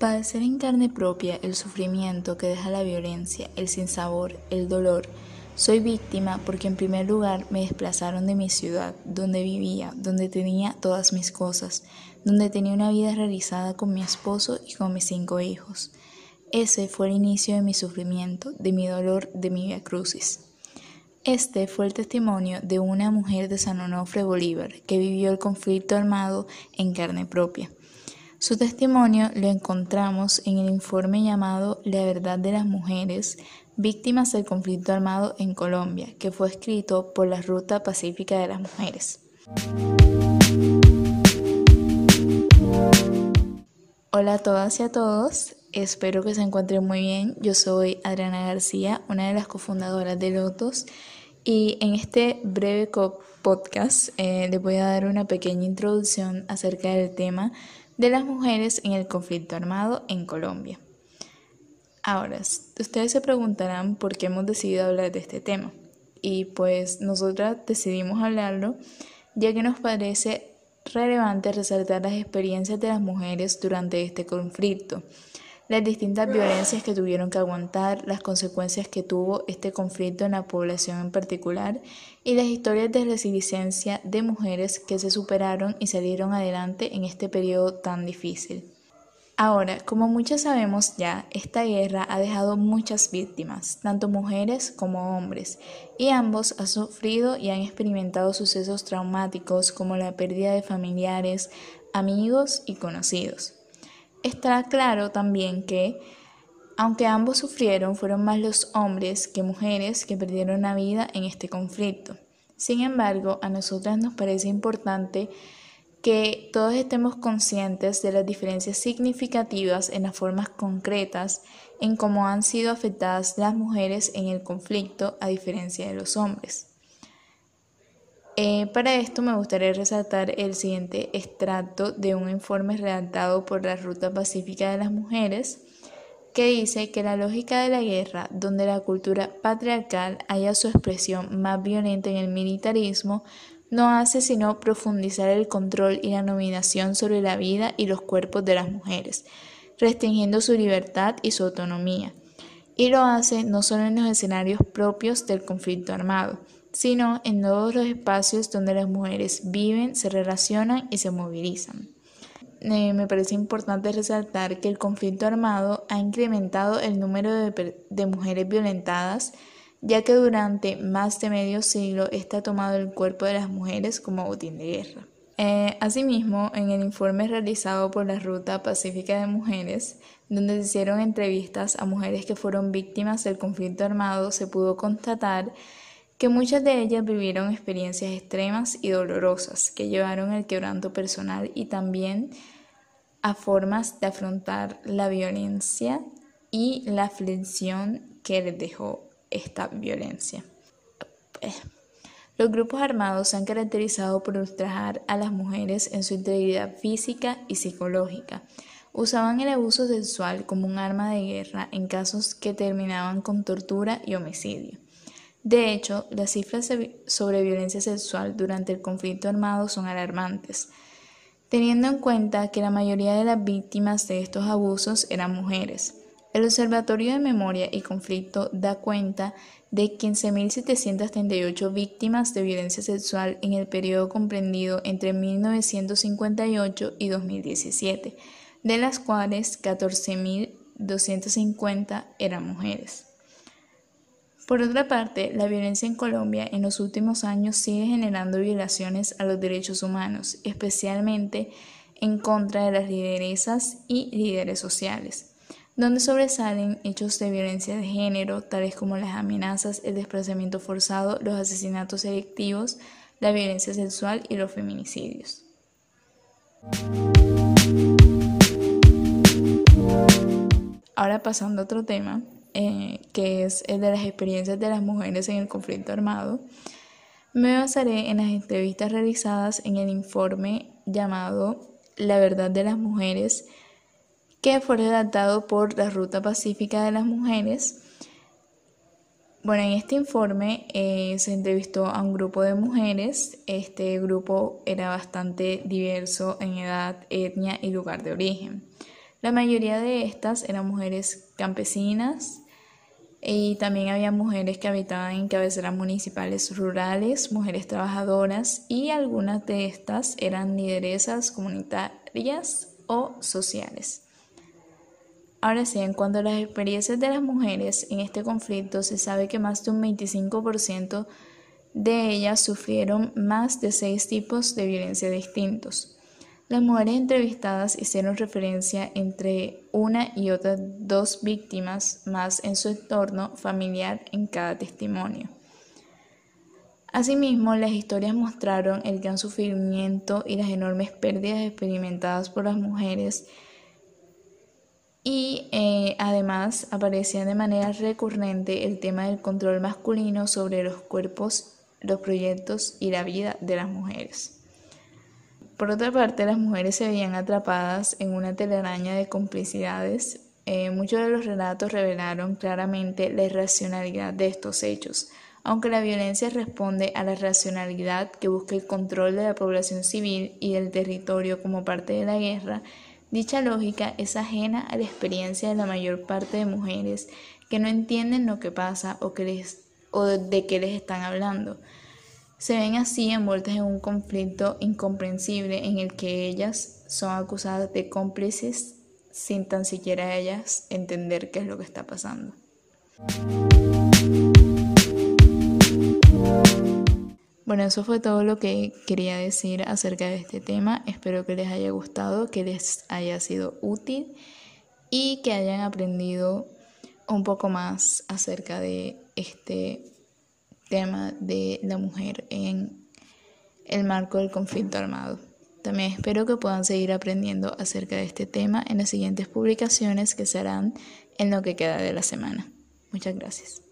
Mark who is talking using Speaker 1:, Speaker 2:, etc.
Speaker 1: Padecer en carne propia el sufrimiento que deja la violencia, el sinsabor, el dolor. Soy víctima porque en primer lugar me desplazaron de mi ciudad, donde vivía, donde tenía todas mis cosas, donde tenía una vida realizada con mi esposo y con mis cinco hijos. Ese fue el inicio de mi sufrimiento, de mi dolor, de mi via crucis. Este fue el testimonio de una mujer de San Onofre Bolívar que vivió el conflicto armado en carne propia. Su testimonio lo encontramos en el informe llamado La verdad de las mujeres víctimas del conflicto armado en Colombia, que fue escrito por la Ruta Pacífica de las Mujeres. Hola a todas y a todos, espero que se encuentren muy bien. Yo soy Adriana García, una de las cofundadoras de Lotos, y en este breve podcast eh, les voy a dar una pequeña introducción acerca del tema de las mujeres en el conflicto armado en Colombia. Ahora, ustedes se preguntarán por qué hemos decidido hablar de este tema. Y pues nosotras decidimos hablarlo ya que nos parece relevante resaltar las experiencias de las mujeres durante este conflicto, las distintas violencias que tuvieron que aguantar, las consecuencias que tuvo este conflicto en la población en particular y las historias de resiliencia de mujeres que se superaron y salieron adelante en este periodo tan difícil. Ahora, como muchos sabemos ya, esta guerra ha dejado muchas víctimas, tanto mujeres como hombres, y ambos han sufrido y han experimentado sucesos traumáticos como la pérdida de familiares, amigos y conocidos. Está claro también que, aunque ambos sufrieron, fueron más los hombres que mujeres que perdieron la vida en este conflicto. Sin embargo, a nosotras nos parece importante que todos estemos conscientes de las diferencias significativas en las formas concretas en cómo han sido afectadas las mujeres en el conflicto a diferencia de los hombres. Eh, para esto me gustaría resaltar el siguiente extracto de un informe redactado por la Ruta Pacífica de las Mujeres, que dice que la lógica de la guerra, donde la cultura patriarcal haya su expresión más violenta en el militarismo, no hace sino profundizar el control y la nominación sobre la vida y los cuerpos de las mujeres, restringiendo su libertad y su autonomía. Y lo hace no solo en los escenarios propios del conflicto armado, sino en todos los espacios donde las mujeres viven, se relacionan y se movilizan. Eh, me parece importante resaltar que el conflicto armado ha incrementado el número de, mujeres violentadas, ya que durante más de medio siglo está tomado el cuerpo de las mujeres como botín de guerra. Eh, asimismo, en el informe realizado por la Ruta Pacífica de Mujeres, donde se hicieron entrevistas a mujeres que fueron víctimas del conflicto armado, se pudo constatar que muchas de ellas vivieron experiencias extremas y dolorosas que llevaron al quebranto personal y también a formas de afrontar la violencia y la aflicción que les dejó esta violencia. Los grupos armados se han caracterizado por ultrajar a las mujeres en su integridad física y psicológica. Usaban el abuso sexual como un arma de guerra en casos que terminaban con tortura y homicidio. De hecho, las cifras sobre violencia sexual durante el conflicto armado son alarmantes, teniendo en cuenta que la mayoría de las víctimas de estos abusos eran mujeres. El Observatorio de Memoria y Conflicto da cuenta de 15.738 víctimas de violencia sexual en el periodo comprendido entre 1958 y 2017, de las cuales 14.250 eran mujeres. Por otra parte, la violencia en Colombia en los últimos años sigue generando violaciones a los derechos humanos, especialmente en contra de las lideresas y líderes sociales, donde sobresalen hechos de violencia de género, tales como las amenazas, el desplazamiento forzado, los asesinatos selectivos, la violencia sexual y los feminicidios. Ahora pasando a otro tema, eh, que es el de las experiencias de las mujeres en el conflicto armado, me basaré en las entrevistas realizadas en el informe llamado La verdad de las mujeres, que fue redactado por la Ruta Pacífica de las Mujeres. Bueno, en este informe eh, se entrevistó a un grupo de mujeres. Este grupo era bastante diverso en edad, etnia y lugar de origen. La mayoría de estas eran mujeres campesinas y también había mujeres que habitaban en cabeceras municipales rurales, mujeres trabajadoras y algunas de estas eran lideresas comunitarias o sociales. Ahora sí, en cuanto a las experiencias de las mujeres en este conflicto, se sabe que más de un 25% de ellas sufrieron más de seis tipos de violencia distintos. Las mujeres entrevistadas hicieron referencia entre una y otras dos víctimas más en su entorno familiar en cada testimonio. Asimismo, las historias mostraron el gran sufrimiento y las enormes pérdidas experimentadas por las mujeres y eh, además aparecía de manera recurrente el tema del control masculino sobre los cuerpos, los proyectos y la vida de las mujeres. Por otra parte, las mujeres se veían atrapadas en una telaraña de complicidades. Eh, muchos de los relatos revelaron claramente la irracionalidad de estos hechos. Aunque la violencia responde a la racionalidad que busca el control de la población civil y del territorio como parte de la guerra, dicha lógica es ajena a la experiencia de la mayor parte de mujeres que no entienden lo que pasa o, o de qué les están hablando. Se ven así envueltas en un conflicto incomprensible en el que ellas son acusadas de cómplices sin tan siquiera ellas entender qué es lo que está pasando. Bueno, eso fue todo lo que quería decir acerca de este tema. Espero que les haya gustado, que les haya sido útil y que hayan aprendido un poco más acerca de este tema de la mujer en el marco del conflicto armado. También espero que puedan seguir aprendiendo acerca de este tema en las siguientes publicaciones que serán en lo que queda de la semana. Muchas gracias.